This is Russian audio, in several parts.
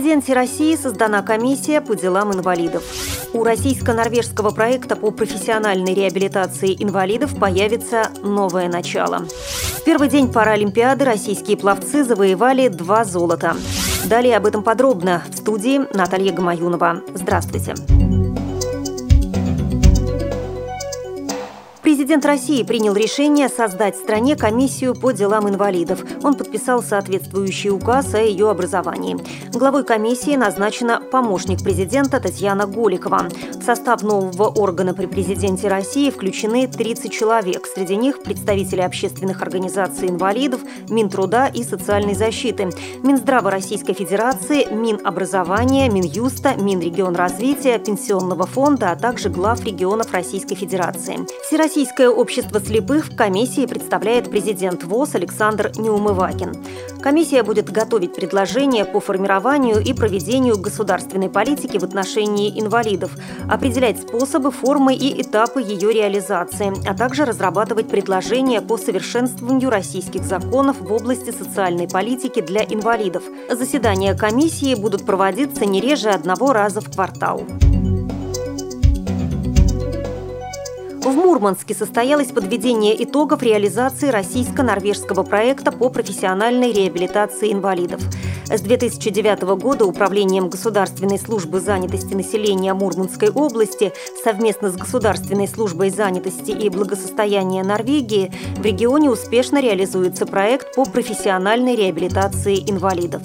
президенте России создана комиссия по делам инвалидов. У российско-норвежского проекта по профессиональной реабилитации инвалидов появится новое начало. В первый день Паралимпиады российские пловцы завоевали два золота. Далее об этом подробно в студии Наталья Гамаюнова. Здравствуйте. Здравствуйте. Президент России принял решение создать в стране комиссию по делам инвалидов. Он подписал соответствующий указ о ее образовании. Главой комиссии назначена помощник президента Татьяна Голикова. В состав нового органа при президенте России включены 30 человек. Среди них представители общественных организаций инвалидов, Минтруда и социальной защиты, Минздрава Российской Федерации, Минобразования, Минюста, Минрегионразвития, Пенсионного фонда, а также глав регионов Российской Федерации. Всероссийский Всероссийское общество слепых в комиссии представляет президент ВОЗ Александр Неумывакин. Комиссия будет готовить предложения по формированию и проведению государственной политики в отношении инвалидов, определять способы, формы и этапы ее реализации, а также разрабатывать предложения по совершенствованию российских законов в области социальной политики для инвалидов. Заседания комиссии будут проводиться не реже одного раза в квартал. В Мурманске состоялось подведение итогов реализации российско-норвежского проекта по профессиональной реабилитации инвалидов. С 2009 года Управлением Государственной службы занятости населения Мурманской области совместно с Государственной службой занятости и благосостояния Норвегии в регионе успешно реализуется проект по профессиональной реабилитации инвалидов.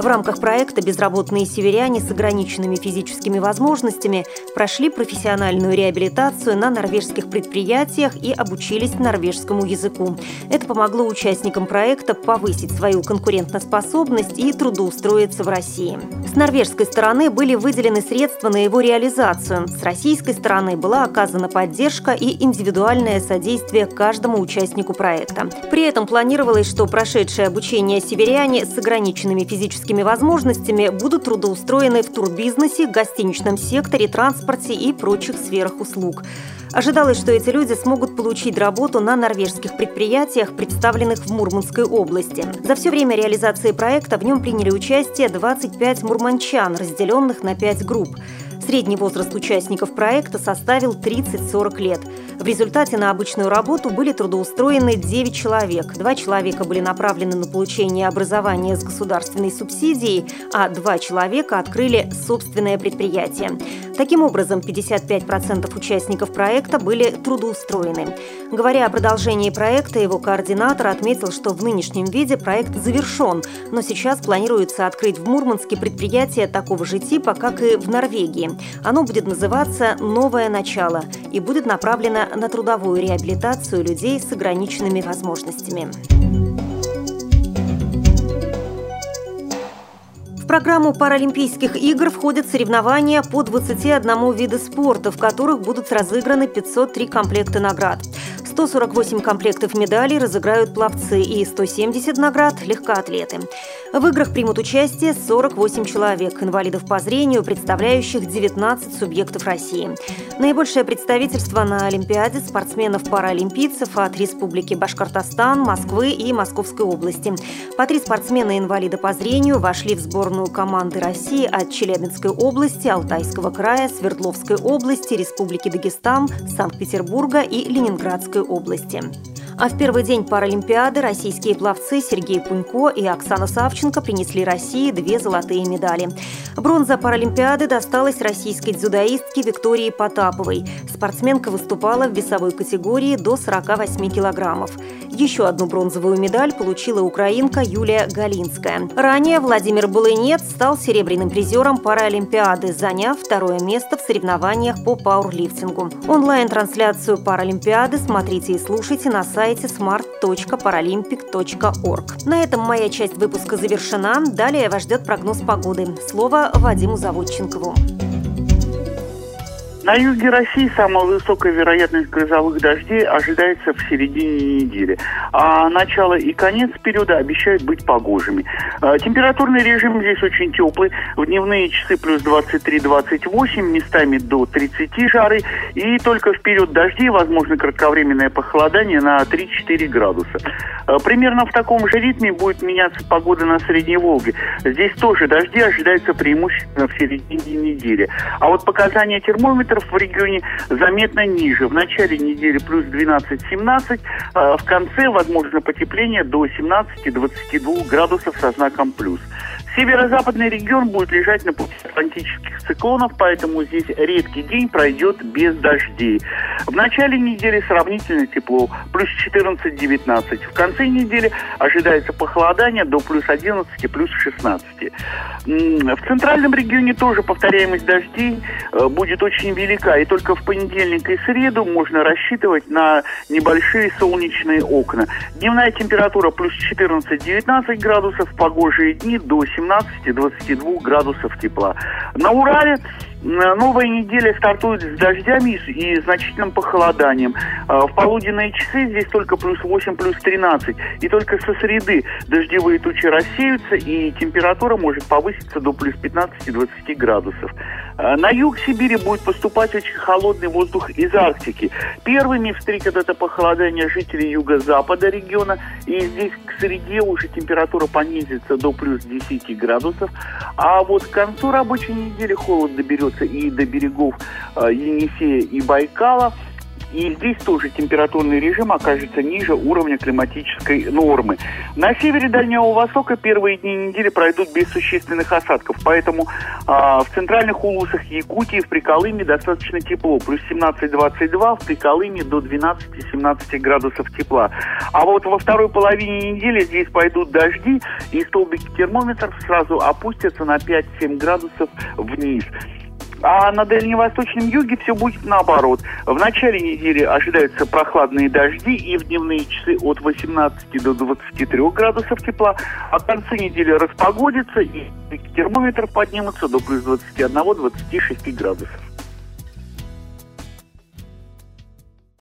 В рамках проекта безработные северяне с ограниченными физическими возможностями прошли профессиональную реабилитацию на норвежских предприятиях и обучились норвежскому языку. Это помогло участникам проекта повысить свою конкурентоспособность и трудоустроиться в России. С норвежской стороны были выделены средства на его реализацию. С российской стороны была оказана поддержка и индивидуальное содействие каждому участнику проекта. При этом планировалось, что прошедшее обучение северяне с ограниченными физическими физическими возможностями будут трудоустроены в турбизнесе, гостиничном секторе, транспорте и прочих сферах услуг. Ожидалось, что эти люди смогут получить работу на норвежских предприятиях, представленных в Мурманской области. За все время реализации проекта в нем приняли участие 25 мурманчан, разделенных на 5 групп. Средний возраст участников проекта составил 30-40 лет. В результате на обычную работу были трудоустроены 9 человек. Два человека были направлены на получение образования с государственной субсидией, а два человека открыли собственное предприятие. Таким образом, 55% участников проекта были трудоустроены. Говоря о продолжении проекта, его координатор отметил, что в нынешнем виде проект завершен, но сейчас планируется открыть в Мурманске предприятие такого же типа, как и в Норвегии. Оно будет называться «Новое начало» и будет направлено на трудовую реабилитацию людей с ограниченными возможностями. В программу Паралимпийских игр входят соревнования по 21 виду спорта, в которых будут разыграны 503 комплекта наград. 148 комплектов медалей разыграют пловцы и 170 наград – легкоатлеты. В играх примут участие 48 человек, инвалидов по зрению, представляющих 19 субъектов России. Наибольшее представительство на Олимпиаде спортсменов-паралимпийцев от Республики Башкортостан, Москвы и Московской области. По три спортсмена-инвалида по зрению вошли в сборную команды России от Челябинской области, Алтайского края, Свердловской области, Республики Дагестан, Санкт-Петербурга и Ленинградской области. А в первый день Паралимпиады российские пловцы Сергей Пунько и Оксана Савченко принесли России две золотые медали. Бронза Паралимпиады досталась российской дзюдоистке Виктории Потаповой. Спортсменка выступала в весовой категории до 48 килограммов. Еще одну бронзовую медаль получила украинка Юлия Галинская. Ранее Владимир Булынец стал серебряным призером Паралимпиады, заняв второе место в соревнованиях по пауэрлифтингу. Онлайн-трансляцию Паралимпиады смотрите и слушайте на сайте smart.paralympic.org. На этом моя часть выпуска завершена. Далее вас ждет прогноз погоды. Слово Вадиму Заводченкову. На юге России самая высокая вероятность грозовых дождей ожидается в середине недели. А начало и конец периода обещают быть погожими. А, температурный режим здесь очень теплый. В дневные часы плюс 23-28, местами до 30 жары. И только в период дождей возможно кратковременное похолодание на 3-4 градуса. А, примерно в таком же ритме будет меняться погода на Средней Волге. Здесь тоже дожди ожидаются преимущественно в середине недели. А вот показания термометра термометров в регионе заметно ниже. В начале недели плюс 12-17, а в конце возможно потепление до 17-22 градусов со знаком плюс. Северо-западный регион будет лежать на пути атлантических циклонов, поэтому здесь редкий день пройдет без дождей. В начале недели сравнительно тепло, плюс 14-19. В конце недели ожидается похолодание до плюс 11, плюс 16. В центральном регионе тоже повторяемость дождей э, будет очень велика, и только в понедельник и среду можно рассчитывать на небольшие солнечные окна. Дневная температура плюс 14-19 градусов, погожие дни до 17-22 градусов тепла. На Урале Новая неделя стартует с дождями и значительным похолоданием. А, в полуденные часы здесь только плюс 8, плюс 13. И только со среды дождевые тучи рассеются, и температура может повыситься до плюс 15-20 градусов. А, на юг Сибири будет поступать очень холодный воздух из Арктики. Первыми встретят это похолодание жители юго-запада региона, и здесь к среде уже температура понизится до плюс 10 градусов. А вот к концу рабочей недели холод доберется доберется и до берегов э, Енисея и Байкала. И здесь тоже температурный режим окажется ниже уровня климатической нормы. На севере Дальнего Востока первые дни недели пройдут без существенных осадков. Поэтому а, в центральных улусах Якутии, в Приколыме достаточно тепло. Плюс 17-22, в Приколыме до 12-17 градусов тепла. А вот во второй половине недели здесь пойдут дожди, и столбики термометров сразу опустятся на 5-7 градусов вниз. А на дальневосточном юге все будет наоборот. В начале недели ожидаются прохладные дожди и в дневные часы от 18 до 23 градусов тепла. А к концу недели распогодится и термометр поднимется до плюс 21-26 градусов.